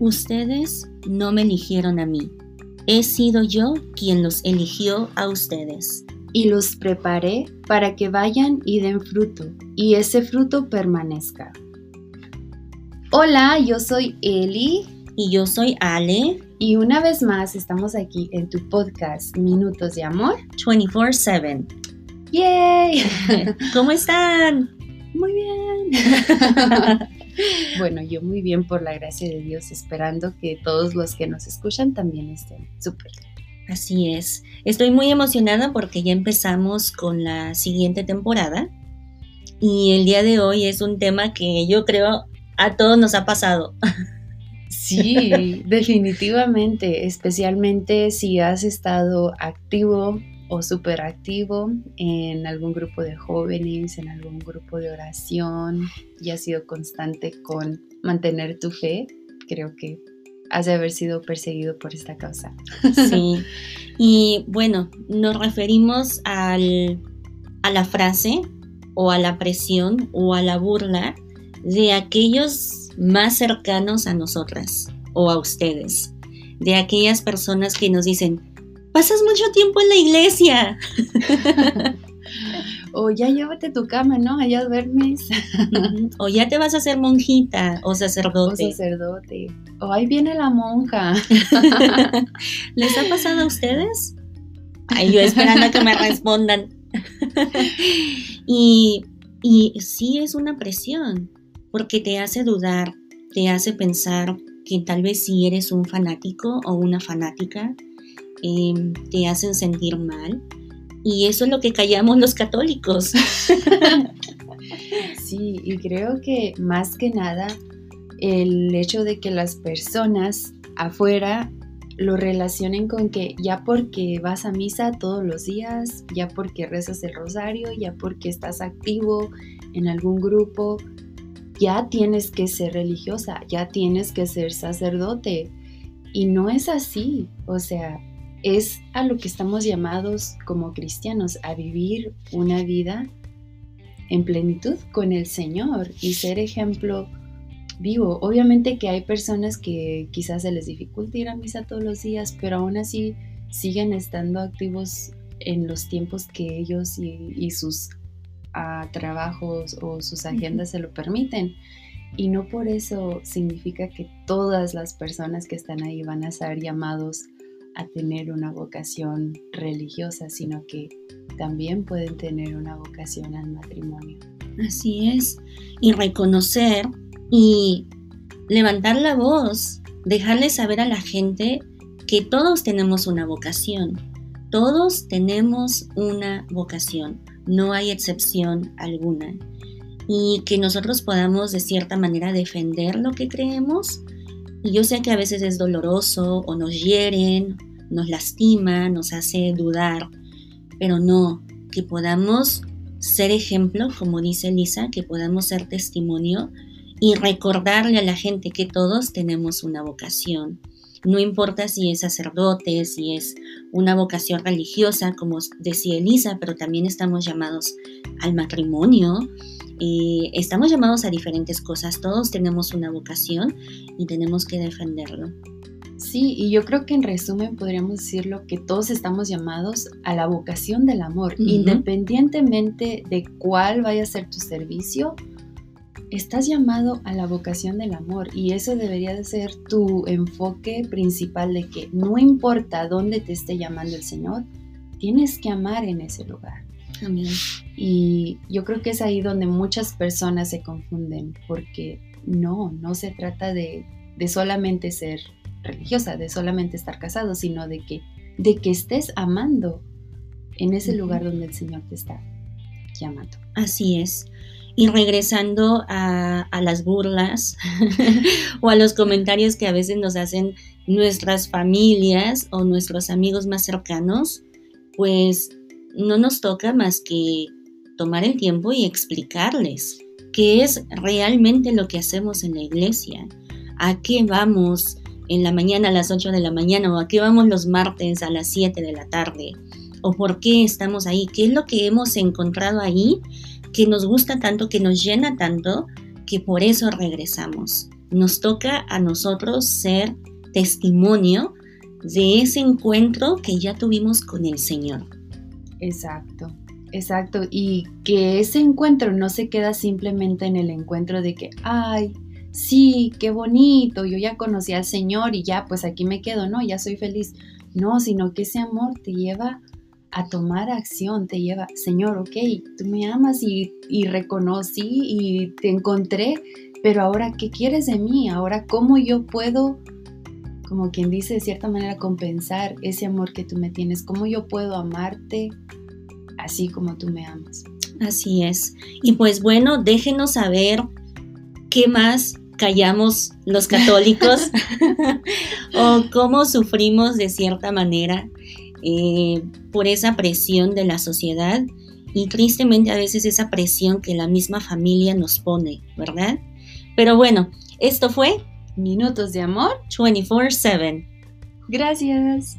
Ustedes no me eligieron a mí. He sido yo quien los eligió a ustedes. Y los preparé para que vayan y den fruto, y ese fruto permanezca. Hola, yo soy Eli. Y yo soy Ale. Y una vez más estamos aquí en tu podcast Minutos de Amor 24/7. ¡Yay! ¿Cómo están? Muy bien. bueno, yo muy bien por la gracia de Dios, esperando que todos los que nos escuchan también estén súper. Así es. Estoy muy emocionada porque ya empezamos con la siguiente temporada. Y el día de hoy es un tema que yo creo a todos nos ha pasado. Sí, definitivamente, especialmente si has estado activo o súper activo en algún grupo de jóvenes, en algún grupo de oración y has sido constante con mantener tu fe, creo que has de haber sido perseguido por esta causa. Sí, y bueno, nos referimos al, a la frase o a la presión o a la burla de aquellos más cercanos a nosotras o a ustedes, de aquellas personas que nos dicen, pasas mucho tiempo en la iglesia. o ya llévate tu cama, ¿no? Allá duermes. o ya te vas a hacer monjita o sacerdote. O sacerdote. O ahí viene la monja. ¿Les ha pasado a ustedes? Ay, yo esperando a que me respondan. y, y sí es una presión, porque te hace dudar, te hace pensar que tal vez si eres un fanático o una fanática, Te hacen sentir mal. Y eso es lo que callamos los católicos. sí, y creo que más que nada el hecho de que las personas afuera lo relacionen con que ya porque vas a misa todos los días, ya porque rezas el rosario, ya porque estás activo en algún grupo, ya tienes que ser religiosa, ya tienes que ser sacerdote. Y no es así, o sea, es a lo que estamos llamados como cristianos, a vivir una vida en plenitud con el Señor y ser ejemplo vivo. Obviamente que hay personas que quizás se les dificulta ir a misa todos los días, pero aún así siguen estando activos en los tiempos que ellos y, sus ah, trabajos o sus agendas se lo permiten. Y no por eso significa que todas las personas que están ahí van a ser llamados a tener una vocación religiosa, sino que también pueden tener una vocación al matrimonio. Así es, y reconocer y levantar la voz, dejarle saber a la gente que todos tenemos una vocación, todos tenemos una vocación, no hay excepción alguna, y que nosotros podamos de cierta manera defender lo que creemos y yo sé que a veces es doloroso o nos hieren, nos lastima, nos hace dudar, pero no, que podamos ser ejemplo, como dice Lisa, que podamos ser testimonio y recordarle a la gente que todos tenemos una vocación. No importa si es sacerdote, si es una vocación religiosa, como decía Elisa, pero también estamos llamados al matrimonio, estamos llamados a diferentes cosas, todos tenemos una vocación y tenemos que defenderlo. Sí, y yo creo que en resumen podríamos decirlo que todos estamos llamados a la vocación del amor, independientemente de cuál vaya a ser tu servicio, estás llamado a la vocación del amor y eso debería de ser tu enfoque principal de que no importa dónde te esté llamando el Señor, tienes que amar en ese lugar. Y yo creo que es ahí donde muchas personas se confunden, porque no, no se trata de, solamente ser religiosa, de solamente estar casado, sino de que, de que estés amando en ese lugar donde el Señor te está Así es. Y regresando a, a las burlas o a los comentarios que a veces nos hacen nuestras familias o nuestros amigos más cercanos, pues no nos toca más que tomar el tiempo y explicarles qué es realmente lo que hacemos en la iglesia, a qué vamos en la mañana a las 8 de la mañana o a qué vamos los martes a las 7 de la tarde o por qué estamos ahí, qué es lo que hemos encontrado ahí que nos gusta tanto, que nos llena tanto, que por eso regresamos. nos toca a nosotros ser testimonio de ese encuentro que ya tuvimos con el Señor. Exacto, exacto. Y que ese encuentro no se queda simplemente en el encuentro de que, ay, sí, qué bonito, yo ya conocí al Señor y ya, pues aquí me quedo, no, ya soy feliz. No, sino que ese amor te lleva a tomar acción, te lleva, Señor, ok, tú me amas y, y reconocí y te encontré, pero ahora, ¿qué quieres de mí? Ahora, ¿cómo yo puedo, como quien dice, de cierta manera, compensar ese amor que tú me tienes? ¿Cómo yo puedo amarte así como tú me amas? Así es. Y pues bueno, déjenos saber qué más callamos los católicos o cómo sufrimos de cierta manera eh, por esa presión de la sociedad y tristemente a veces esa presión que la misma familia nos pone, ¿verdad? Pero bueno, esto fue Minutos de Amor 24/7. Gracias.